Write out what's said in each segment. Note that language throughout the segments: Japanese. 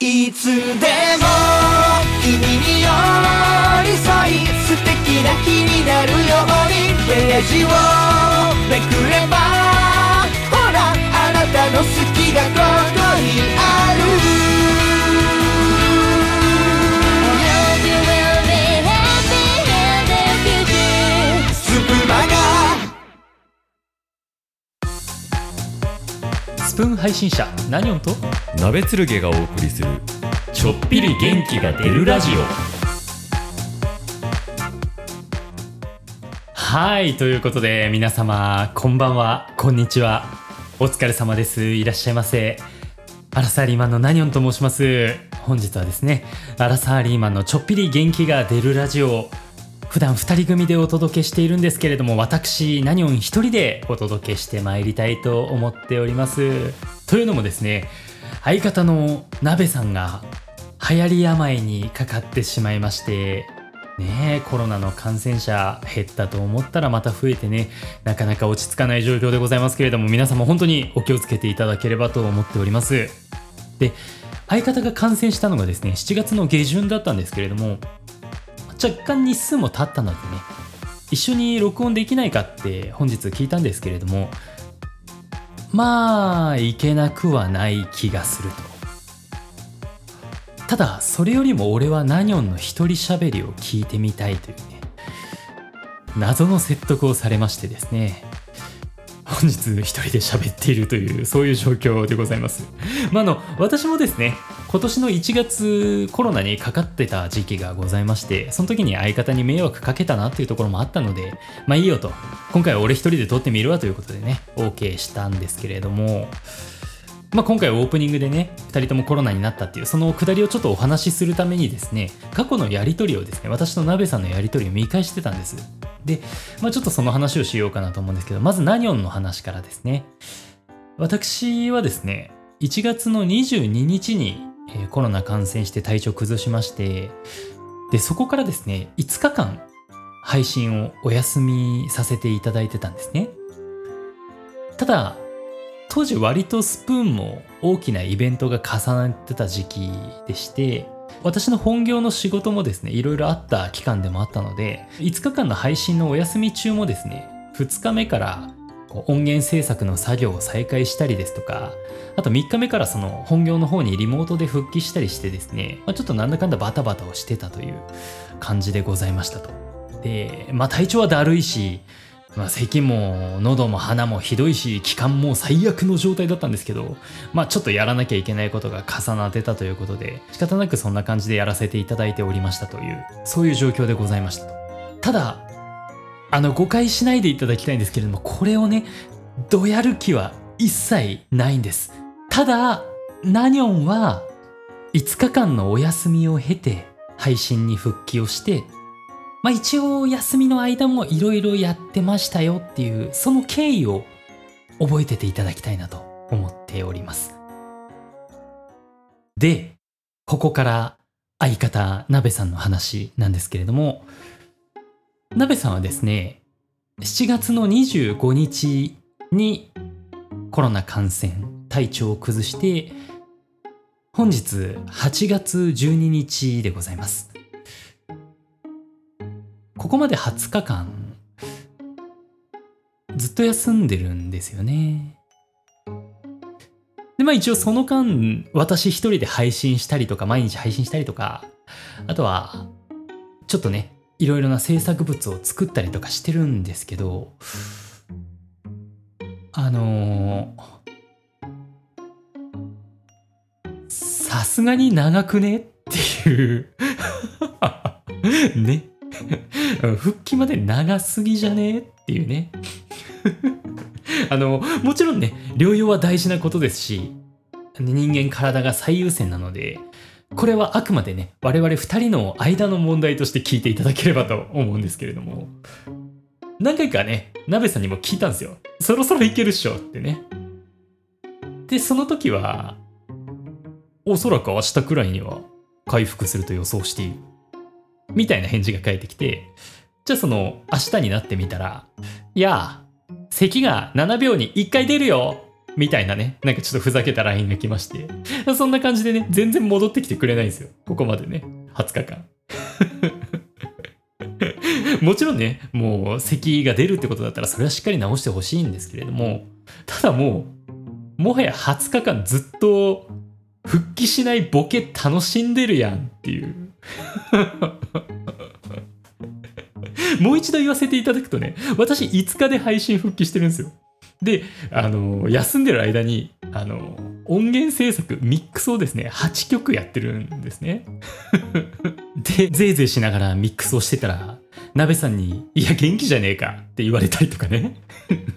いつでも君に寄り添い素敵な日になるようにページをめくればほらあなたの好きがここにあるスプーン配信者ナニョンと鍋つるげがお送りするちょっぴり元気が出るラジオ。はいということで皆様こんばんはこんにちは。お疲れ様です。いらっしゃいませ。アラサーリーマンのナニョンと申します？本日はですねアラサーリーマンのちょっぴり元気が出るラジオ普段2人組でお届けしているんですけれども私ナニョン1人でお届けしてまいりたいと思っております。というのもですね相方の鍋さんが流行り病にかかってしまいましてねえコロナの感染者減ったと思ったらまた増えてねなかなか落ち着かない状況でございますけれども皆様本当にお気をつけていただければと思っております。で相方が感染したのがですね7月の下旬だったんですけれども若干日数も経ったのでね一緒に録音できないかって本日聞いたんですけれどもまあいけなくはない気がすると。ただそれよりも俺はナニョンの一人喋りを聞いてみたいというね謎の説得をされましてですね本日一人で喋っているというそういう状況でございます。まああの私もですね今年の1月コロナにかかってた時期がございましてその時に相方に迷惑かけたなっていうところもあったのでまあいいよと。今回は俺一人で撮ってみるわということでね OK したんですけれども。まあ、今回オープニングでね2人ともコロナになったっていうそのくだりをちょっとお話しするためにですね過去のやり取りをですね私と鍋さんのやり取りを見返してたんです。で、まあ、ちょっとその話をしようかなと思うんですけどまずナニョンの話からですね。私はですね1月の22日に、えーコロナ感染して体調崩しましてでそこからですね5日間配信をお休みさせていただいてたんですね。ただ当時割とスプーンも大きなイベントが重なってた時期でして私の本業の仕事もですねいろいろあった期間でもあったので5日間の配信のお休み中もですね2日目からこう音源制作の作業を再開したりですとかあと3日目からその本業の方にリモートで復帰したりしてですね、まあ、ちょっとなんだかんだバタバタをしてたという感じでございましたと。で、まあ体調はだるいし、まあ、咳も喉も鼻もひどいし気管も最悪の状態だったんですけどまあちょっとやらなきゃいけないことが重なってたということで仕方なくそんな感じでやらせていただいておりましたというそういう状況でございましたとただあの誤解しないでいただきたいんですけれどもこれをねどやる気は一切ないんですただナニョンは5日間のお休みを経て配信に復帰をしてまあ一応休みの間もいろいろやってましたよっていうその経緯を覚えてていただきたいなと思っております。で、ここから相方なべさんの話なんですけれども、なべさんはですね、7月の25日にコロナ感染、体調を崩して、本日8月12日でございます。ここまで20日間ずっと休んでるんですよね。でまあ一応その間私一人で配信したりとか毎日配信したりとかあとはちょっとねいろいろな制作物を作ったりとかしてるんですけどあのさすがに長くねっていう ね。復帰まで長すぎじゃねっていうね。あのもちろんね療養は大事なことですし人間体が最優先なのでこれはあくまでね我々2人の間の問題として聞いていただければと思うんですけれども。何回かね鍋さんにも聞いたんですよ。そろそろいけるっしょってね。でその時はおそらく明日くらいには回復すると予想している。みたいな返事が返ってきて、じゃあその明日になってみたら、いや、咳が7秒に1回出るよ。みたいなね、なんかちょっとふざけた LINE が来まして、そんな感じでね、全然戻ってきてくれないんですよ。ここまでね、20日間。もちろんね、もう咳が出るってことだったらそれはしっかり治してほしいんですけれども、ただもう、もはや20日間ずっと復帰しないボケ楽しんでるやんっていう。もう一度言わせていただくとね、私5日で配信復帰してるんですよ。で、あの、休んでる間に、あの、音源制作、ミックスをですね、8曲やってるんですね。で、ぜいぜいしながらミックスをしてたら、鍋さんに、いや、元気じゃねえかって言われたりとかね。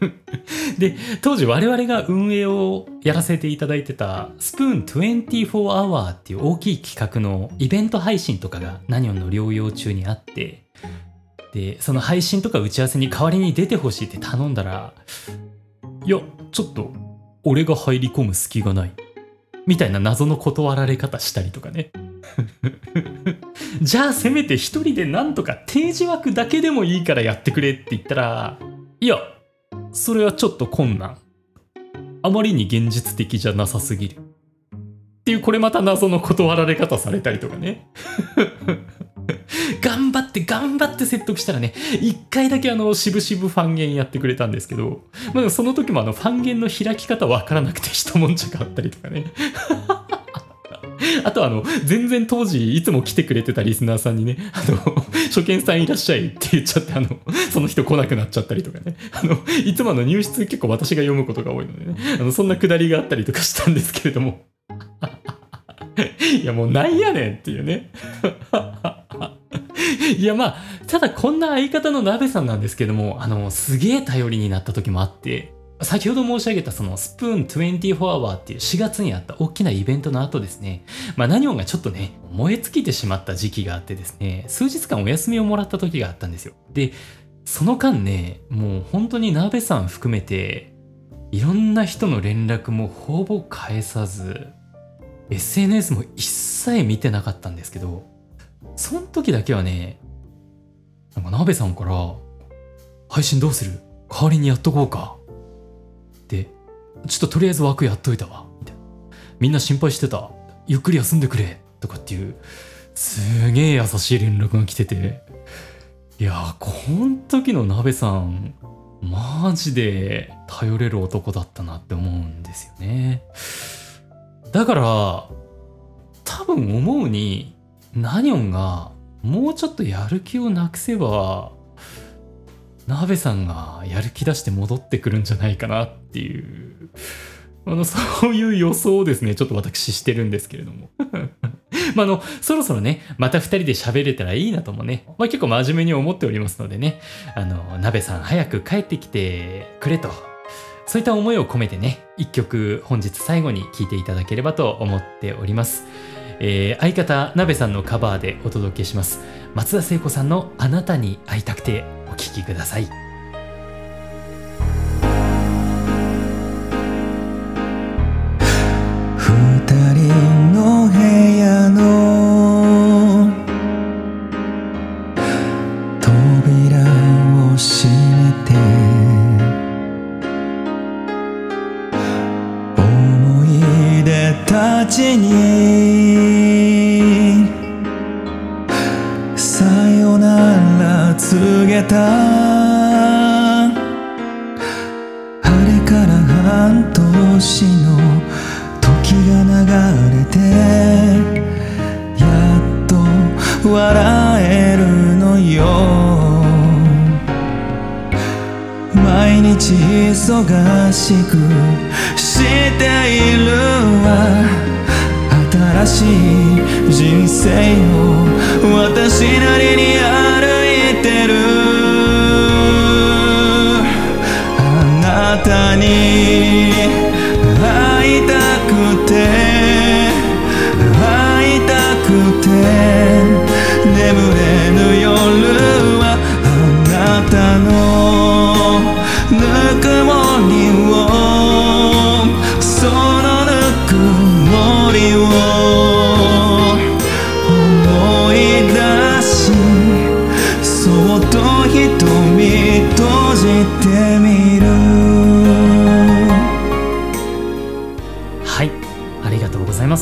で、当時我々が運営をやらせていただいてた、スプーン24 Hour っていう大きい企画のイベント配信とかが何をの療養中にあって、で、その配信とか打ち合わせに代わりに出てほしいって頼んだら、いや、ちょっと、俺が入り込む隙がない。みたいな謎の断られ方したりとかね。じゃあせめて一人でなんとか定時枠だけでもいいからやってくれって言ったら、いや、それはちょっと困難。あまりに現実的じゃなさすぎる。っていうこれまた謎の断られ方されたりとかね。って頑張って説得したらね、一回だけあの、渋々ファンゲンやってくれたんですけど、まあ、その時もあの、ファンゲンの開き方わからなくて一悶着あったりとかね。あとあの、全然当時いつも来てくれてたリスナーさんにね、あの、初見さんいらっしゃいって言っちゃって、あの、その人来なくなっちゃったりとかね。あの、いつもの入室結構私が読むことが多いのでね、あの、そんなくだりがあったりとかしたんですけれども。いやもうなんやねんっていうね。いやまあ、ただこんな相方の鍋さんなんですけども、あの、すげえ頼りになった時もあって、先ほど申し上げたそのスプーン24 Hour っていう4月にあった大きなイベントの後ですね、まあ何音がちょっとね、燃え尽きてしまった時期があってですね、数日間お休みをもらった時があったんですよ。で、その間ね、もう本当に鍋さん含めて、いろんな人の連絡もほぼ返さず、SNS も一切見てなかったんですけど、その時だけはね、なんか鍋さんから、配信どうする？代わりにやっとこうか。で、ちょっととりあえず枠やっといたわ。みたいな。みんな心配してた。ゆっくり休んでくれ。とかっていう、すげえ優しい連絡が来てて、いや、こん時の鍋さん、マジで頼れる男だったなって思うんですよね。だから、多分思うに、ナニョンがもうちょっとやる気をなくせば、鍋さんがやる気出して戻ってくるんじゃないかなっていう、あの、そういう予想をですね、ちょっと私してるんですけれども。まあ、の、そろそろね、また二人で喋れたらいいなともね、まあ、結構真面目に思っておりますのでね、あの、鍋さん早く帰ってきてくれと、そういった思いを込めてね、一曲本日最後に聴いていただければと思っております。えー相方、なべさんのカバーでお届けします。松田聖子さんのあなたに会いたくてお聴きください。なら告げたあれから半年の時が流れてやっと笑えるのよ毎日忙しくしているわしい人生を私なりに歩いてる。あなたに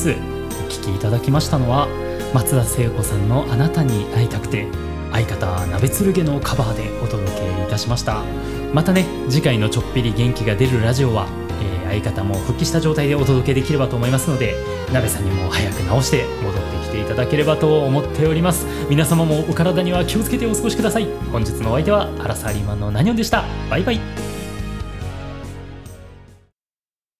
ます。お聞きいただきましたのは松田聖子さんの「あなたに会いたくて」相方鍋剣のカバーでお届けいたしました。またね次回のちょっぴり元気が出るラジオは、えー相方も復帰した状態でお届けできればと思いますので鍋さんにも早く直して戻ってきていただければと思っております。皆様もお体には気をつけてお過ごしください。本日のお相手はアラサーリーマンのナニョンでした。バイバイ。